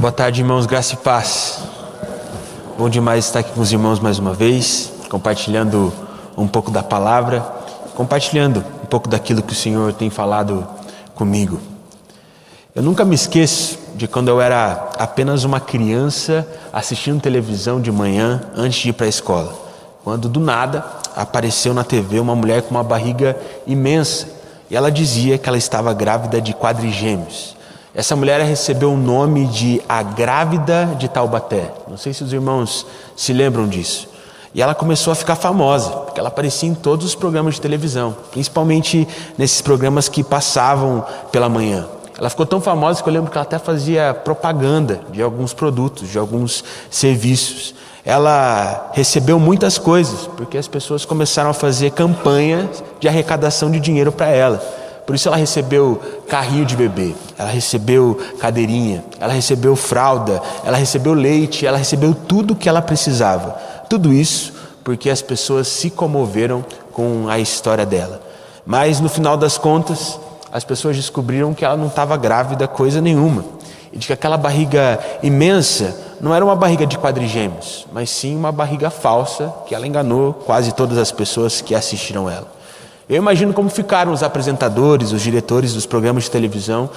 Boa tarde, irmãos, graça e paz. Bom demais estar aqui com os irmãos mais uma vez, compartilhando um pouco da palavra, compartilhando um pouco daquilo que o Senhor tem falado comigo. Eu nunca me esqueço de quando eu era apenas uma criança assistindo televisão de manhã antes de ir para a escola, quando do nada apareceu na TV uma mulher com uma barriga imensa e ela dizia que ela estava grávida de quadrigêmeos. Essa mulher recebeu o nome de a grávida de Taubaté. Não sei se os irmãos se lembram disso. E ela começou a ficar famosa, porque ela aparecia em todos os programas de televisão, principalmente nesses programas que passavam pela manhã. Ela ficou tão famosa que eu lembro que ela até fazia propaganda de alguns produtos, de alguns serviços. Ela recebeu muitas coisas, porque as pessoas começaram a fazer campanhas de arrecadação de dinheiro para ela. Por isso ela recebeu carrinho de bebê, ela recebeu cadeirinha, ela recebeu fralda, ela recebeu leite, ela recebeu tudo o que ela precisava. Tudo isso porque as pessoas se comoveram com a história dela. Mas no final das contas, as pessoas descobriram que ela não estava grávida coisa nenhuma. E de que aquela barriga imensa não era uma barriga de quadrigêmeos, mas sim uma barriga falsa que ela enganou quase todas as pessoas que assistiram ela. Eu imagino como ficaram os apresentadores, os diretores dos programas de televisão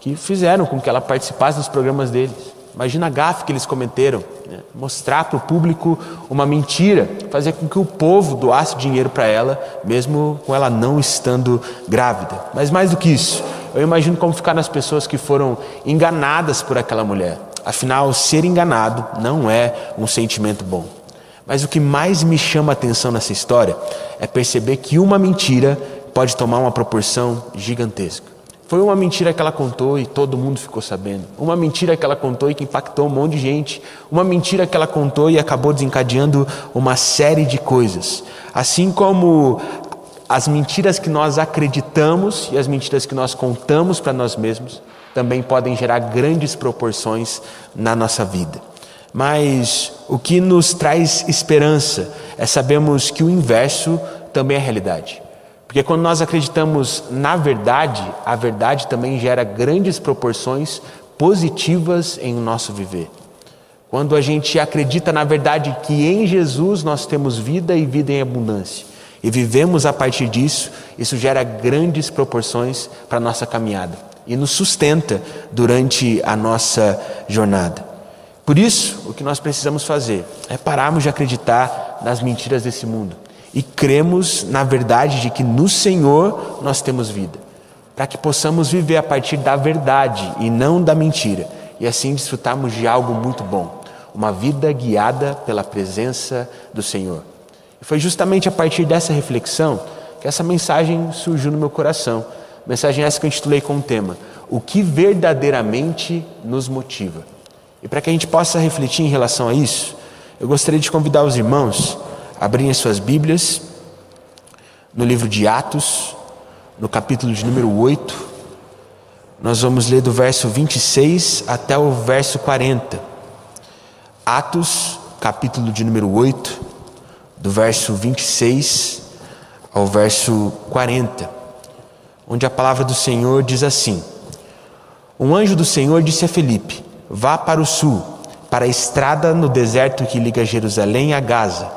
que fizeram com que ela participasse dos programas deles. Imagina a gafe que eles cometeram, né? mostrar para o público uma mentira, fazer com que o povo doasse dinheiro para ela, mesmo com ela não estando grávida. Mas mais do que isso, eu imagino como ficaram as pessoas que foram enganadas por aquela mulher. Afinal, ser enganado não é um sentimento bom. Mas o que mais me chama a atenção nessa história é perceber que uma mentira pode tomar uma proporção gigantesca. Foi uma mentira que ela contou e todo mundo ficou sabendo. Uma mentira que ela contou e que impactou um monte de gente. Uma mentira que ela contou e acabou desencadeando uma série de coisas. Assim como as mentiras que nós acreditamos e as mentiras que nós contamos para nós mesmos também podem gerar grandes proporções na nossa vida. Mas o que nos traz esperança é sabermos que o inverso também é realidade. Porque quando nós acreditamos na verdade, a verdade também gera grandes proporções positivas em nosso viver. Quando a gente acredita na verdade que em Jesus nós temos vida e vida em abundância, e vivemos a partir disso, isso gera grandes proporções para a nossa caminhada e nos sustenta durante a nossa jornada. Por isso, o que nós precisamos fazer é pararmos de acreditar nas mentiras desse mundo e cremos na verdade de que no Senhor nós temos vida, para que possamos viver a partir da verdade e não da mentira, e assim desfrutarmos de algo muito bom, uma vida guiada pela presença do Senhor. E foi justamente a partir dessa reflexão que essa mensagem surgiu no meu coração. Mensagem essa que eu intitulei com o tema: O que verdadeiramente nos motiva. E para que a gente possa refletir em relação a isso, eu gostaria de convidar os irmãos a abrirem suas Bíblias no livro de Atos, no capítulo de número 8. Nós vamos ler do verso 26 até o verso 40. Atos, capítulo de número 8, do verso 26 ao verso 40, onde a palavra do Senhor diz assim: Um anjo do Senhor disse a Felipe: Vá para o sul, para a estrada no deserto que liga Jerusalém a Gaza.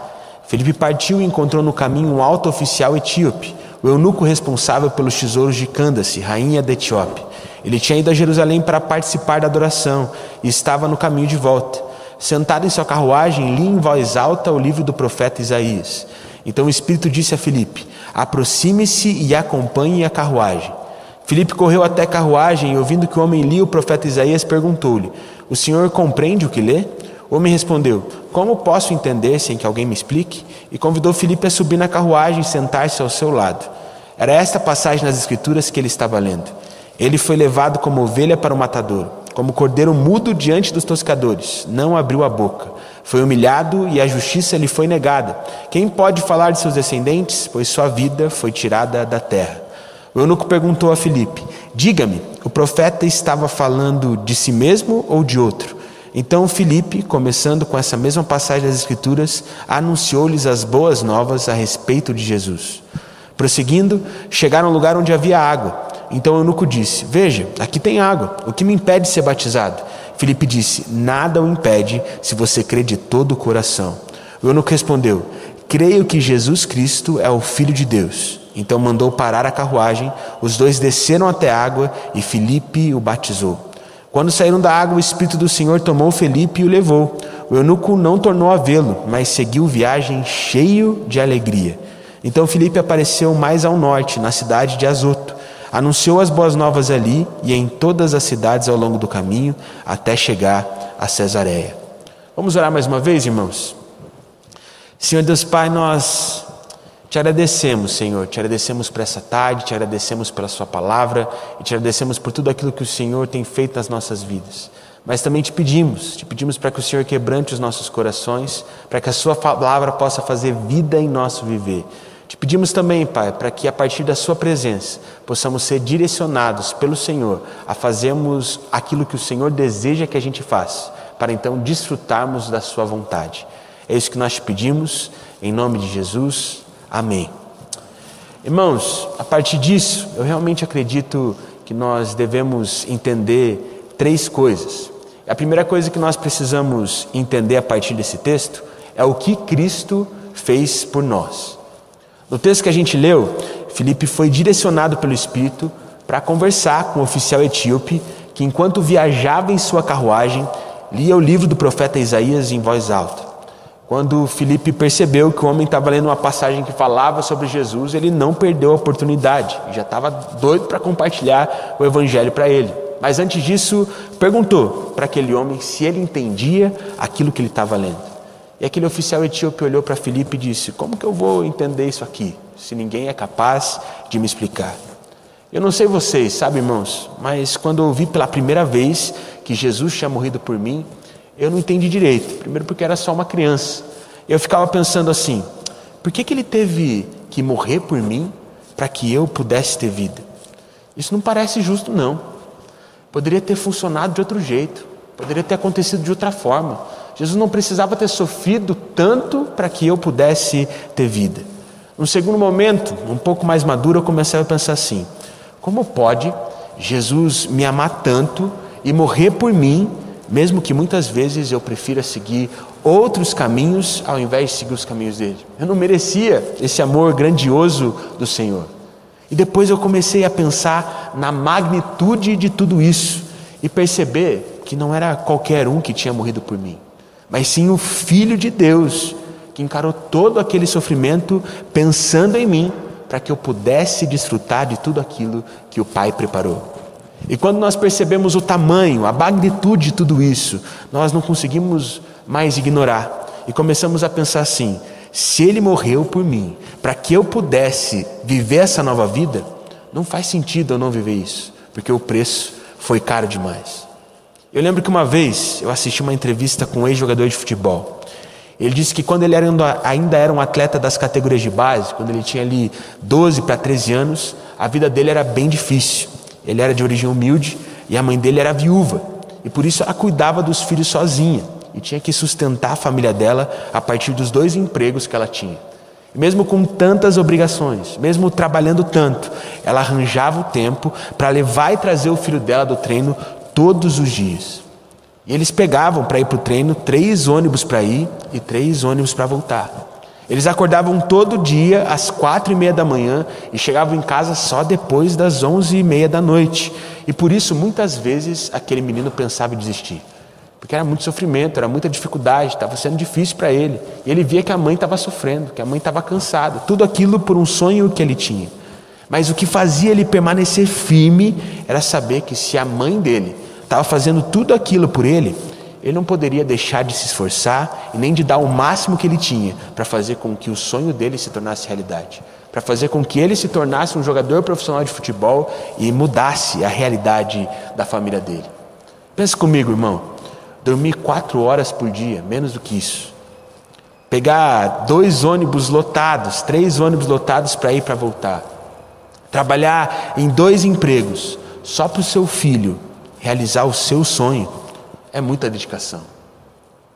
Felipe partiu e encontrou no caminho um alto oficial etíope, o eunuco responsável pelos tesouros de Candace, rainha da Etiópia. Ele tinha ido a Jerusalém para participar da adoração e estava no caminho de volta. Sentado em sua carruagem, lia em voz alta o livro do profeta Isaías. Então o Espírito disse a Felipe: Aproxime-se e acompanhe a carruagem. Filipe correu até a carruagem e, ouvindo que o homem lia o profeta Isaías, perguntou-lhe: O senhor compreende o que lê? O homem respondeu: Como posso entender sem que alguém me explique? E convidou Filipe a subir na carruagem e sentar-se ao seu lado. Era esta passagem nas Escrituras que ele estava lendo. Ele foi levado como ovelha para o matador, como cordeiro mudo diante dos toscadores, não abriu a boca. Foi humilhado e a justiça lhe foi negada. Quem pode falar de seus descendentes? Pois sua vida foi tirada da terra. O eunuco perguntou a Filipe: Diga-me, o profeta estava falando de si mesmo ou de outro? Então Filipe, começando com essa mesma passagem das Escrituras, anunciou-lhes as boas novas a respeito de Jesus. Prosseguindo, chegaram a um lugar onde havia água. Então o eunuco disse: Veja, aqui tem água, o que me impede de ser batizado? Filipe disse: Nada o impede se você crê de todo o coração. O eunuco respondeu: Creio que Jesus Cristo é o Filho de Deus. Então mandou parar a carruagem, os dois desceram até a água e Filipe o batizou. Quando saíram da água, o Espírito do Senhor tomou Felipe e o levou. O eunuco não tornou a vê-lo, mas seguiu viagem cheio de alegria. Então Felipe apareceu mais ao norte, na cidade de Azoto. Anunciou as boas novas ali e em todas as cidades ao longo do caminho, até chegar a Cesareia. Vamos orar mais uma vez, irmãos? Senhor Deus Pai, nós te agradecemos, Senhor, te agradecemos por essa tarde, te agradecemos pela Sua palavra e te agradecemos por tudo aquilo que o Senhor tem feito nas nossas vidas. Mas também te pedimos, te pedimos para que o Senhor quebrante os nossos corações, para que a Sua palavra possa fazer vida em nosso viver. Te pedimos também, Pai, para que a partir da Sua presença possamos ser direcionados pelo Senhor a fazermos aquilo que o Senhor deseja que a gente faça, para então desfrutarmos da Sua vontade. É isso que nós pedimos, em nome de Jesus. Amém. Irmãos, a partir disso, eu realmente acredito que nós devemos entender três coisas. A primeira coisa que nós precisamos entender a partir desse texto é o que Cristo fez por nós. No texto que a gente leu, Felipe foi direcionado pelo Espírito para conversar com o oficial etíope que, enquanto viajava em sua carruagem, lia o livro do profeta Isaías em voz alta. Quando Felipe percebeu que o homem estava lendo uma passagem que falava sobre Jesus, ele não perdeu a oportunidade, já estava doido para compartilhar o evangelho para ele. Mas antes disso, perguntou para aquele homem se ele entendia aquilo que ele estava lendo. E aquele oficial etíope olhou para Felipe e disse: Como que eu vou entender isso aqui, se ninguém é capaz de me explicar? Eu não sei vocês, sabe, irmãos, mas quando eu ouvi pela primeira vez que Jesus tinha morrido por mim, eu não entendi direito. Primeiro, porque era só uma criança. Eu ficava pensando assim: por que, que ele teve que morrer por mim para que eu pudesse ter vida? Isso não parece justo, não. Poderia ter funcionado de outro jeito, poderia ter acontecido de outra forma. Jesus não precisava ter sofrido tanto para que eu pudesse ter vida. No segundo momento, um pouco mais maduro, eu comecei a pensar assim: como pode Jesus me amar tanto e morrer por mim mesmo que muitas vezes eu prefira seguir outros caminhos ao invés de seguir os caminhos dele. Eu não merecia esse amor grandioso do Senhor. E depois eu comecei a pensar na magnitude de tudo isso e perceber que não era qualquer um que tinha morrido por mim, mas sim o Filho de Deus que encarou todo aquele sofrimento pensando em mim para que eu pudesse desfrutar de tudo aquilo que o Pai preparou. E quando nós percebemos o tamanho, a magnitude de tudo isso, nós não conseguimos mais ignorar e começamos a pensar assim: se ele morreu por mim, para que eu pudesse viver essa nova vida, não faz sentido eu não viver isso, porque o preço foi caro demais. Eu lembro que uma vez eu assisti uma entrevista com um ex-jogador de futebol. Ele disse que quando ele ainda era um atleta das categorias de base, quando ele tinha ali 12 para 13 anos, a vida dele era bem difícil. Ele era de origem humilde e a mãe dele era viúva. E por isso ela cuidava dos filhos sozinha e tinha que sustentar a família dela a partir dos dois empregos que ela tinha. E mesmo com tantas obrigações, mesmo trabalhando tanto, ela arranjava o tempo para levar e trazer o filho dela do treino todos os dias. E eles pegavam para ir para o treino três ônibus para ir e três ônibus para voltar. Eles acordavam todo dia às quatro e meia da manhã e chegavam em casa só depois das onze e meia da noite. E por isso, muitas vezes, aquele menino pensava em desistir. Porque era muito sofrimento, era muita dificuldade, estava sendo difícil para ele. E ele via que a mãe estava sofrendo, que a mãe estava cansada. Tudo aquilo por um sonho que ele tinha. Mas o que fazia ele permanecer firme era saber que se a mãe dele estava fazendo tudo aquilo por ele, ele não poderia deixar de se esforçar e nem de dar o máximo que ele tinha para fazer com que o sonho dele se tornasse realidade, para fazer com que ele se tornasse um jogador profissional de futebol e mudasse a realidade da família dele. Pensa comigo, irmão, dormir quatro horas por dia, menos do que isso, pegar dois ônibus lotados, três ônibus lotados para ir para voltar, trabalhar em dois empregos só para o seu filho realizar o seu sonho é muita dedicação.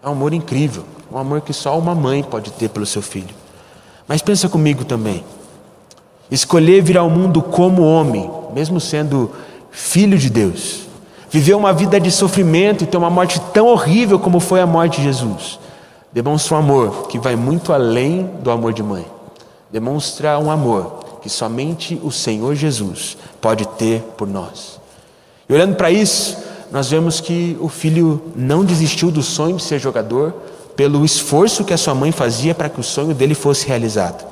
É um amor incrível, um amor que só uma mãe pode ter pelo seu filho. Mas pensa comigo também. Escolher vir ao mundo como homem mesmo sendo filho de Deus, viver uma vida de sofrimento e ter uma morte tão horrível como foi a morte de Jesus, demonstra um amor que vai muito além do amor de mãe. Demonstra um amor que somente o Senhor Jesus pode ter por nós. E olhando para isso, nós vemos que o filho não desistiu do sonho de ser jogador pelo esforço que a sua mãe fazia para que o sonho dele fosse realizado.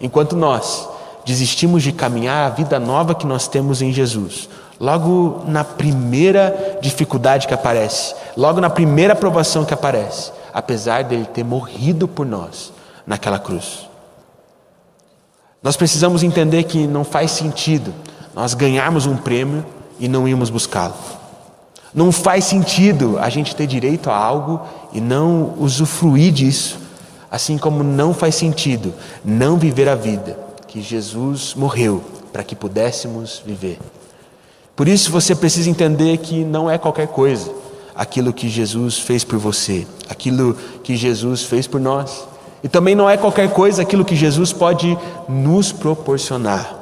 Enquanto nós desistimos de caminhar a vida nova que nós temos em Jesus, logo na primeira dificuldade que aparece, logo na primeira provação que aparece, apesar dele ter morrido por nós naquela cruz. Nós precisamos entender que não faz sentido nós ganharmos um prêmio e não irmos buscá-lo. Não faz sentido a gente ter direito a algo e não usufruir disso, assim como não faz sentido não viver a vida que Jesus morreu para que pudéssemos viver. Por isso você precisa entender que não é qualquer coisa aquilo que Jesus fez por você, aquilo que Jesus fez por nós. E também não é qualquer coisa aquilo que Jesus pode nos proporcionar.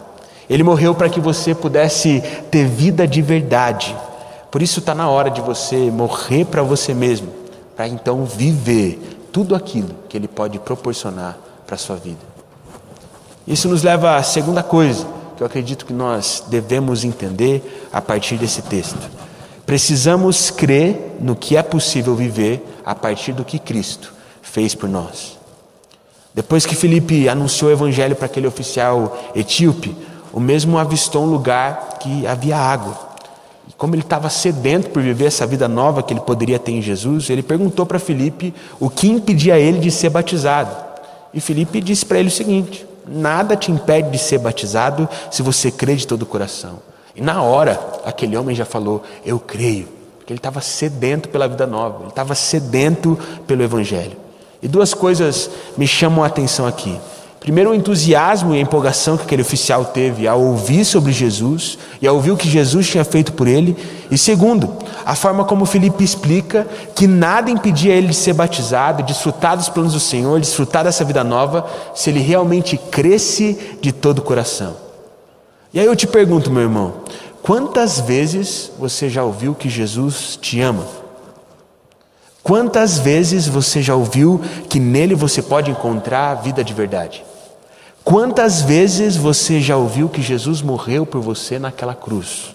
Ele morreu para que você pudesse ter vida de verdade. Por isso está na hora de você morrer para você mesmo, para então viver tudo aquilo que Ele pode proporcionar para a sua vida. Isso nos leva à segunda coisa que eu acredito que nós devemos entender a partir desse texto. Precisamos crer no que é possível viver a partir do que Cristo fez por nós. Depois que Felipe anunciou o evangelho para aquele oficial etíope, o mesmo avistou um lugar que havia água. E como ele estava sedento por viver essa vida nova que ele poderia ter em Jesus, ele perguntou para Felipe o que impedia ele de ser batizado. E Felipe disse para ele o seguinte: Nada te impede de ser batizado se você crê de todo o coração. E na hora, aquele homem já falou: Eu creio. Porque ele estava sedento pela vida nova, ele estava sedento pelo Evangelho. E duas coisas me chamam a atenção aqui. Primeiro, o entusiasmo e a empolgação que aquele oficial teve ao ouvir sobre Jesus e ao ouvir o que Jesus tinha feito por ele. E segundo, a forma como Felipe explica que nada impedia ele de ser batizado, desfrutar dos planos do Senhor, desfrutar dessa vida nova, se ele realmente cresce de todo o coração. E aí eu te pergunto, meu irmão, quantas vezes você já ouviu que Jesus te ama? Quantas vezes você já ouviu que nele você pode encontrar a vida de verdade? Quantas vezes você já ouviu que Jesus morreu por você naquela cruz?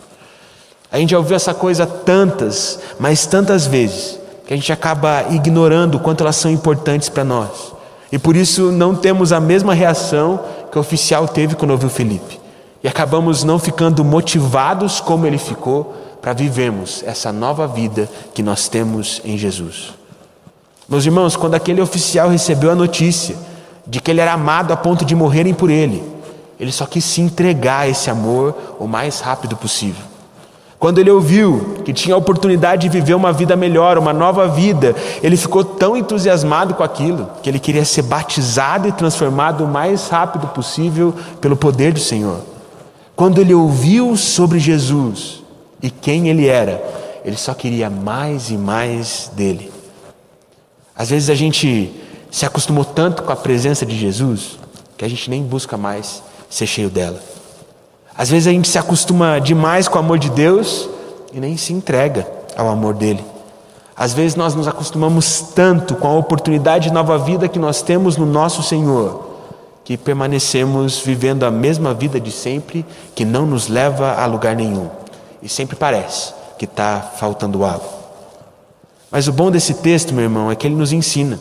A gente já ouviu essa coisa tantas, mas tantas vezes, que a gente acaba ignorando o quanto elas são importantes para nós. E por isso não temos a mesma reação que o oficial teve quando ouviu Felipe. E acabamos não ficando motivados como ele ficou para vivermos essa nova vida que nós temos em Jesus. Meus irmãos, quando aquele oficial recebeu a notícia de que ele era amado a ponto de morrerem por ele. Ele só quis se entregar a esse amor o mais rápido possível. Quando ele ouviu que tinha a oportunidade de viver uma vida melhor, uma nova vida, ele ficou tão entusiasmado com aquilo que ele queria ser batizado e transformado o mais rápido possível pelo poder do Senhor. Quando ele ouviu sobre Jesus e quem ele era, ele só queria mais e mais dele. Às vezes a gente se acostumou tanto com a presença de Jesus que a gente nem busca mais ser cheio dela. Às vezes a gente se acostuma demais com o amor de Deus e nem se entrega ao amor dele. Às vezes nós nos acostumamos tanto com a oportunidade de nova vida que nós temos no nosso Senhor, que permanecemos vivendo a mesma vida de sempre, que não nos leva a lugar nenhum. E sempre parece que está faltando algo. Mas o bom desse texto, meu irmão, é que ele nos ensina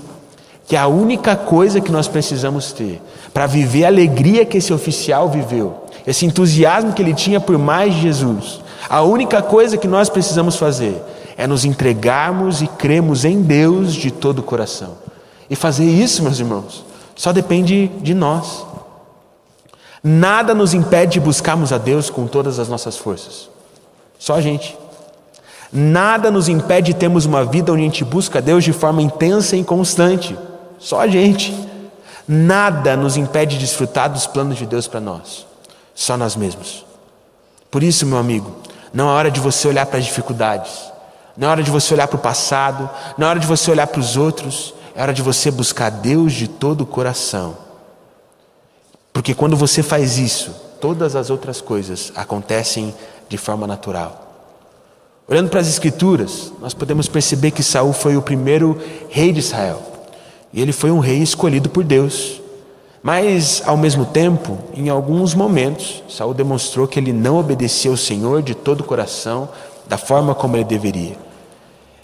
que a única coisa que nós precisamos ter para viver a alegria que esse oficial viveu, esse entusiasmo que ele tinha por mais Jesus, a única coisa que nós precisamos fazer é nos entregarmos e cremos em Deus de todo o coração. E fazer isso, meus irmãos, só depende de nós. Nada nos impede de buscarmos a Deus com todas as nossas forças. Só a gente. Nada nos impede de termos uma vida onde a gente busca Deus de forma intensa e constante. Só a gente. Nada nos impede de desfrutar dos planos de Deus para nós. Só nós mesmos. Por isso, meu amigo, não é hora de você olhar para as dificuldades. Não é hora de você olhar para o passado. Não é hora de você olhar para os outros. É hora de você buscar Deus de todo o coração. Porque quando você faz isso, todas as outras coisas acontecem de forma natural. Olhando para as escrituras, nós podemos perceber que Saul foi o primeiro rei de Israel. E ele foi um rei escolhido por Deus. Mas, ao mesmo tempo, em alguns momentos, Saul demonstrou que ele não obedecia ao Senhor de todo o coração, da forma como ele deveria.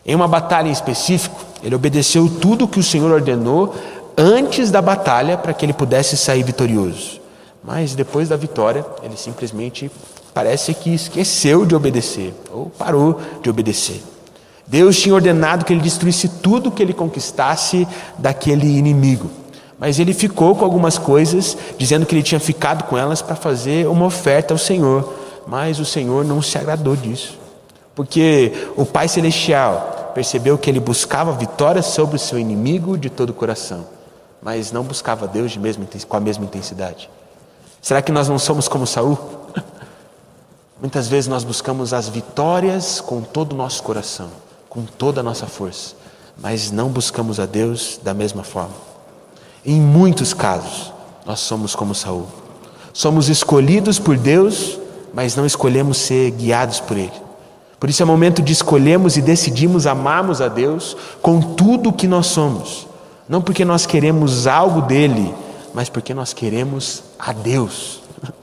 Em uma batalha em específico, ele obedeceu tudo o que o Senhor ordenou antes da batalha para que ele pudesse sair vitorioso. Mas depois da vitória, ele simplesmente parece que esqueceu de obedecer, ou parou de obedecer. Deus tinha ordenado que ele destruísse tudo que ele conquistasse daquele inimigo. Mas ele ficou com algumas coisas, dizendo que ele tinha ficado com elas para fazer uma oferta ao Senhor. Mas o Senhor não se agradou disso. Porque o Pai Celestial percebeu que ele buscava vitória sobre o seu inimigo de todo o coração, mas não buscava Deus de com a mesma intensidade. Será que nós não somos como Saul? Muitas vezes nós buscamos as vitórias com todo o nosso coração, com toda a nossa força, mas não buscamos a Deus da mesma forma. Em muitos casos, nós somos como Saul. Somos escolhidos por Deus, mas não escolhemos ser guiados por Ele. Por isso é momento de escolhermos e decidimos amarmos a Deus com tudo o que nós somos. Não porque nós queremos algo dele, mas porque nós queremos a Deus.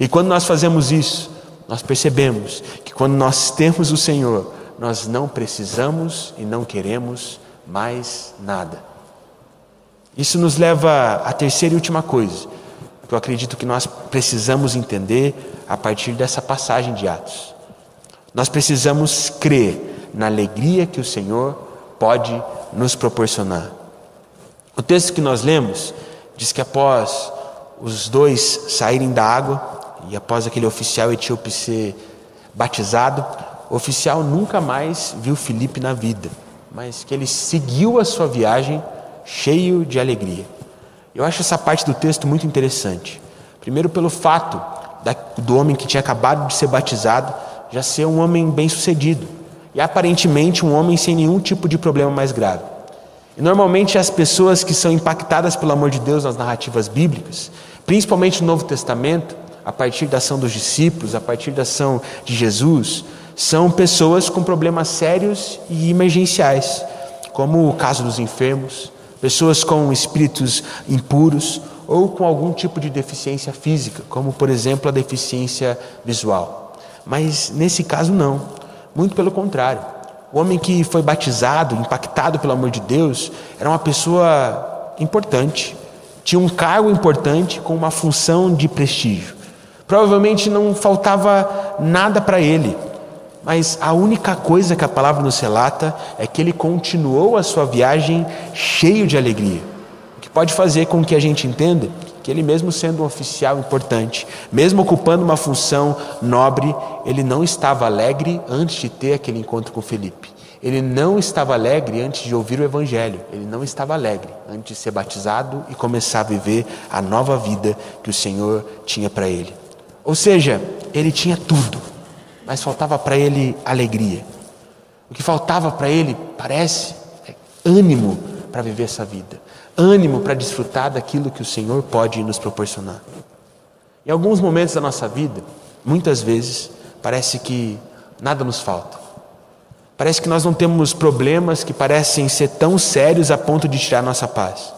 E quando nós fazemos isso, nós percebemos que quando nós temos o Senhor, nós não precisamos e não queremos mais nada. Isso nos leva à terceira e última coisa, que eu acredito que nós precisamos entender a partir dessa passagem de Atos. Nós precisamos crer na alegria que o Senhor pode nos proporcionar. O texto que nós lemos diz que após os dois saírem da água e após aquele oficial etíope ser batizado, o oficial nunca mais viu Filipe na vida, mas que ele seguiu a sua viagem cheio de alegria. Eu acho essa parte do texto muito interessante. Primeiro, pelo fato do homem que tinha acabado de ser batizado já ser um homem bem-sucedido e aparentemente um homem sem nenhum tipo de problema mais grave. E normalmente as pessoas que são impactadas pelo amor de Deus nas narrativas bíblicas, principalmente no Novo Testamento, a partir da ação dos discípulos, a partir da ação de Jesus, são pessoas com problemas sérios e emergenciais, como o caso dos enfermos, pessoas com espíritos impuros ou com algum tipo de deficiência física, como por exemplo a deficiência visual. Mas nesse caso não, muito pelo contrário. O homem que foi batizado, impactado pelo amor de Deus, era uma pessoa importante, tinha um cargo importante com uma função de prestígio. Provavelmente não faltava nada para ele, mas a única coisa que a palavra nos relata é que ele continuou a sua viagem cheio de alegria. O que pode fazer com que a gente entenda que ele, mesmo sendo um oficial importante, mesmo ocupando uma função nobre, ele não estava alegre antes de ter aquele encontro com Felipe. Ele não estava alegre antes de ouvir o Evangelho. Ele não estava alegre antes de ser batizado e começar a viver a nova vida que o Senhor tinha para ele. Ou seja, ele tinha tudo mas faltava para ele alegria. O que faltava para ele, parece, é ânimo para viver essa vida, ânimo para desfrutar daquilo que o Senhor pode nos proporcionar. Em alguns momentos da nossa vida, muitas vezes, parece que nada nos falta. Parece que nós não temos problemas que parecem ser tão sérios a ponto de tirar nossa paz.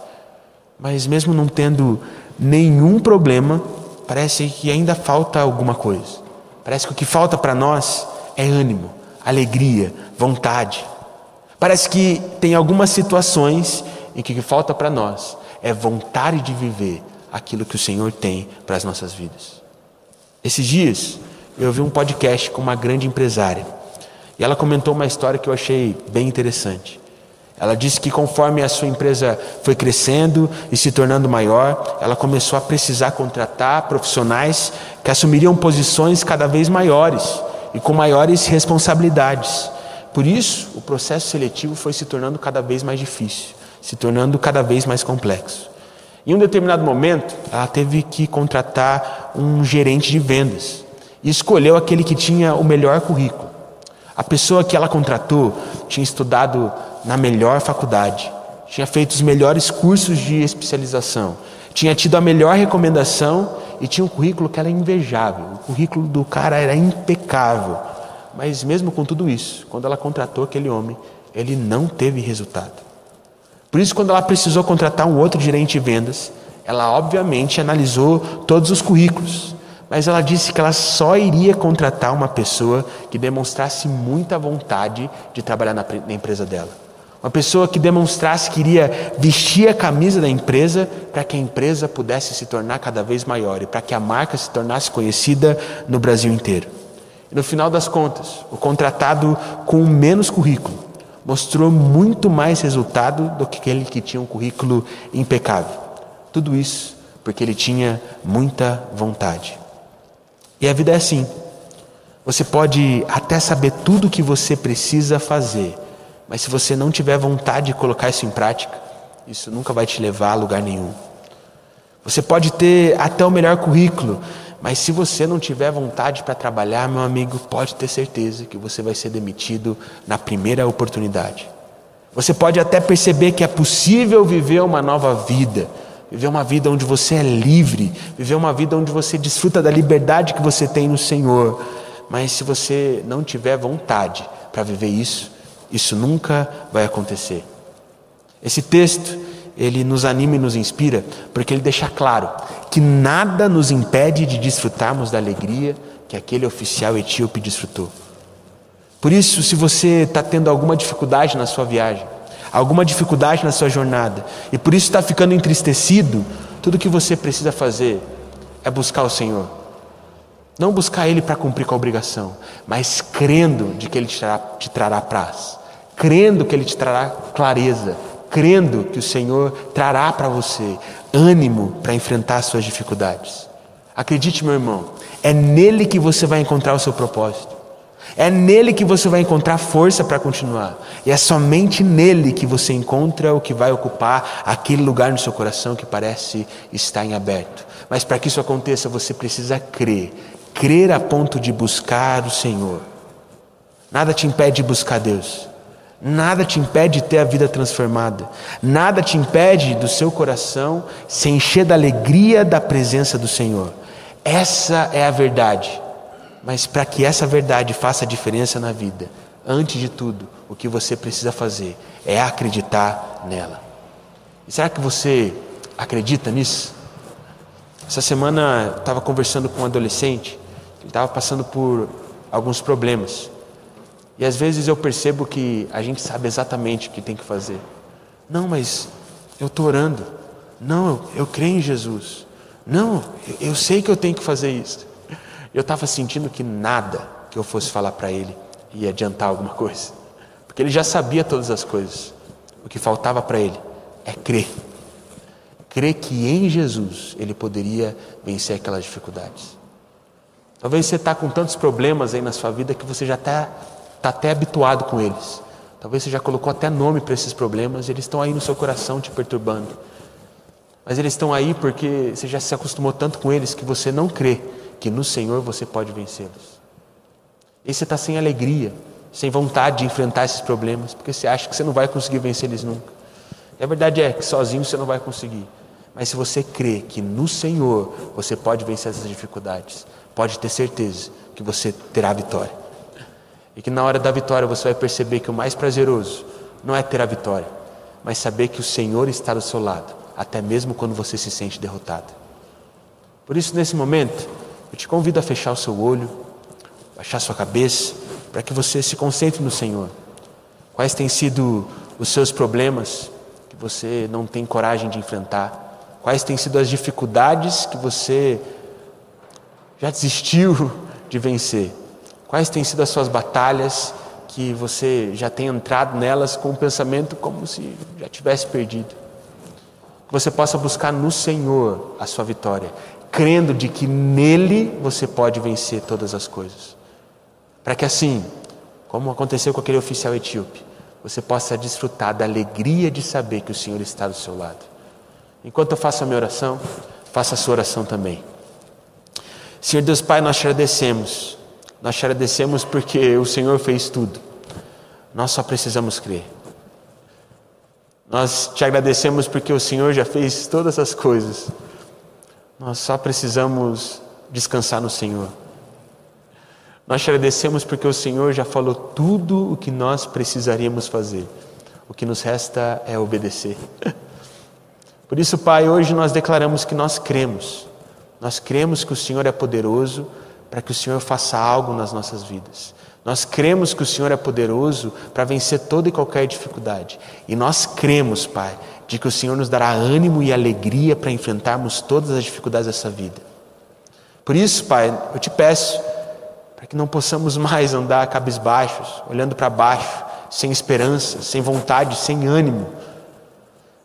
Mas mesmo não tendo nenhum problema, parece que ainda falta alguma coisa. Parece que o que falta para nós é ânimo, alegria, vontade. Parece que tem algumas situações em que o que falta para nós é vontade de viver aquilo que o Senhor tem para as nossas vidas. Esses dias eu ouvi um podcast com uma grande empresária e ela comentou uma história que eu achei bem interessante. Ela disse que conforme a sua empresa foi crescendo e se tornando maior, ela começou a precisar contratar profissionais que assumiriam posições cada vez maiores e com maiores responsabilidades. Por isso, o processo seletivo foi se tornando cada vez mais difícil, se tornando cada vez mais complexo. Em um determinado momento, ela teve que contratar um gerente de vendas e escolheu aquele que tinha o melhor currículo. A pessoa que ela contratou tinha estudado na melhor faculdade, tinha feito os melhores cursos de especialização, tinha tido a melhor recomendação e tinha um currículo que era invejável. O currículo do cara era impecável. Mas mesmo com tudo isso, quando ela contratou aquele homem, ele não teve resultado. Por isso, quando ela precisou contratar um outro gerente de vendas, ela obviamente analisou todos os currículos, mas ela disse que ela só iria contratar uma pessoa que demonstrasse muita vontade de trabalhar na, empresa dela. Uma pessoa que demonstrasse que iria vestir a camisa da empresa para que a empresa pudesse se tornar cada vez maior e para que a marca se tornasse conhecida no Brasil inteiro. E no final das contas, o contratado com menos currículo mostrou muito mais resultado do que aquele que tinha um currículo impecável. Tudo isso porque ele tinha muita vontade. E a vida é assim. Você pode até saber tudo o que você precisa fazer mas se você não tiver vontade de colocar isso em prática, isso nunca vai te levar a lugar nenhum. Você pode ter até o melhor currículo, mas se você não tiver vontade para trabalhar, meu amigo, pode ter certeza que você vai ser demitido na primeira oportunidade. Você pode até perceber que é possível viver uma nova vida, viver uma vida onde você é livre, viver uma vida onde você desfruta da liberdade que você tem no Senhor. Mas se você não tiver vontade para viver isso, isso nunca vai acontecer. Esse texto, ele nos anima e nos inspira, porque ele deixa claro que nada nos impede de desfrutarmos da alegria que aquele oficial etíope desfrutou. Por isso, se você está tendo alguma dificuldade na sua viagem, alguma dificuldade na sua jornada, e por isso está ficando entristecido, tudo que você precisa fazer é buscar o Senhor. Não buscar Ele para cumprir com a obrigação, mas crendo de que Ele te trará, te trará paz crendo que Ele te trará clareza, crendo que o Senhor trará para você ânimo para enfrentar as suas dificuldades. Acredite, meu irmão, é nele que você vai encontrar o seu propósito. É nele que você vai encontrar força para continuar. E é somente nele que você encontra o que vai ocupar aquele lugar no seu coração que parece estar em aberto. Mas para que isso aconteça, você precisa crer. Crer a ponto de buscar o Senhor. Nada te impede de buscar Deus. Nada te impede de ter a vida transformada. Nada te impede do seu coração se encher da alegria da presença do Senhor. Essa é a verdade. Mas para que essa verdade faça diferença na vida, antes de tudo, o que você precisa fazer é acreditar nela. E será que você acredita nisso? Essa semana estava conversando com um adolescente, ele estava passando por alguns problemas. E às vezes eu percebo que a gente sabe exatamente o que tem que fazer. Não, mas eu estou orando. Não, eu, creio em Jesus. Não, eu, eu sei que eu tenho que fazer isso. Eu estava sentindo que nada que eu fosse falar para ele ia adiantar alguma coisa. Porque ele já sabia todas as coisas. O que faltava para ele é crer. Crer que em Jesus ele poderia vencer aquelas dificuldades. Talvez você está com tantos problemas aí na sua vida que você já está está até habituado com eles. Talvez você já colocou até nome para esses problemas, eles estão aí no seu coração te perturbando. Mas eles estão aí porque você já se acostumou tanto com eles que você não crê que no Senhor você pode vencê-los. E você está sem alegria, sem vontade de enfrentar esses problemas, porque você acha que você não vai conseguir vencer eles nunca. E a verdade é que sozinho você não vai conseguir. Mas se você crê que no Senhor você pode vencer essas dificuldades, pode ter certeza que você terá vitória. E que na hora da vitória você vai perceber que o mais prazeroso não é ter a vitória, mas saber que o Senhor está do seu lado, até mesmo quando você se sente derrotado. Por isso, nesse momento, eu te convido a fechar o seu olho, baixar sua cabeça, para que você se concentre no Senhor. Quais têm sido os seus problemas que você não tem coragem de enfrentar? Quais têm sido as dificuldades que você já desistiu de vencer? Quais têm sido as suas batalhas que você já tem entrado nelas com o pensamento como se já tivesse perdido? Que você possa buscar no Senhor a sua vitória, crendo de que nele você pode vencer todas as coisas. Para que assim, como aconteceu com aquele oficial etíope, você possa desfrutar da alegria de saber que o Senhor está do seu lado. Enquanto eu faço a minha oração, faça a sua oração também. Senhor Deus Pai, nós te agradecemos nós te agradecemos porque o Senhor fez tudo. Nós só precisamos crer. Nós te agradecemos porque o Senhor já fez todas as coisas. Nós só precisamos descansar no Senhor. Nós te agradecemos porque o Senhor já falou tudo o que nós precisaríamos fazer. O que nos resta é obedecer. Por isso, Pai, hoje nós declaramos que nós cremos. Nós cremos que o Senhor é poderoso para que o Senhor faça algo nas nossas vidas. Nós cremos que o Senhor é poderoso para vencer toda e qualquer dificuldade. E nós cremos, Pai, de que o Senhor nos dará ânimo e alegria para enfrentarmos todas as dificuldades dessa vida. Por isso, Pai, eu te peço para que não possamos mais andar cabisbaixos, olhando para baixo, sem esperança, sem vontade, sem ânimo,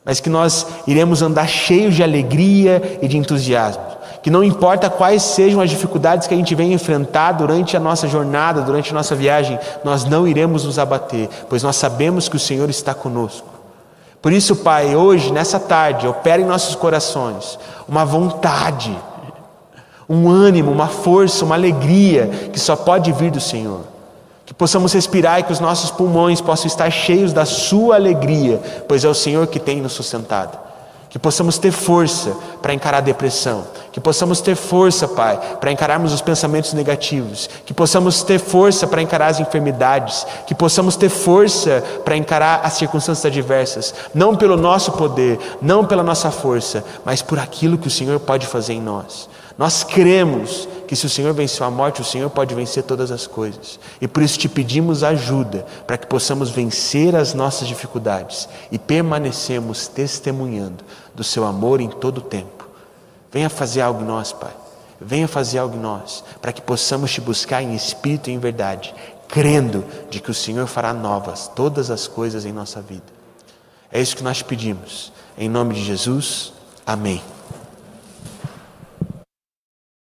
mas que nós iremos andar cheios de alegria e de entusiasmo. Que não importa quais sejam as dificuldades que a gente venha enfrentar durante a nossa jornada, durante a nossa viagem, nós não iremos nos abater, pois nós sabemos que o Senhor está conosco. Por isso, Pai, hoje, nessa tarde, opera em nossos corações uma vontade um ânimo, uma força, uma alegria que só pode vir do Senhor. Que possamos respirar e que os nossos pulmões possam estar cheios da Sua alegria, pois é o Senhor que tem nos sustentado. Que possamos ter força para encarar a depressão. Que possamos ter força, Pai, para encararmos os pensamentos negativos. Que possamos ter força para encarar as enfermidades. Que possamos ter força para encarar as circunstâncias adversas. Não pelo nosso poder, não pela nossa força, mas por aquilo que o Senhor pode fazer em nós. Nós cremos que se o Senhor venceu a morte, o Senhor pode vencer todas as coisas. E por isso te pedimos ajuda para que possamos vencer as nossas dificuldades e permanecemos testemunhando do seu amor em todo o tempo. Venha fazer algo em nós, Pai. Venha fazer algo em nós, para que possamos te buscar em espírito e em verdade, crendo de que o Senhor fará novas todas as coisas em nossa vida. É isso que nós pedimos. Em nome de Jesus, amém.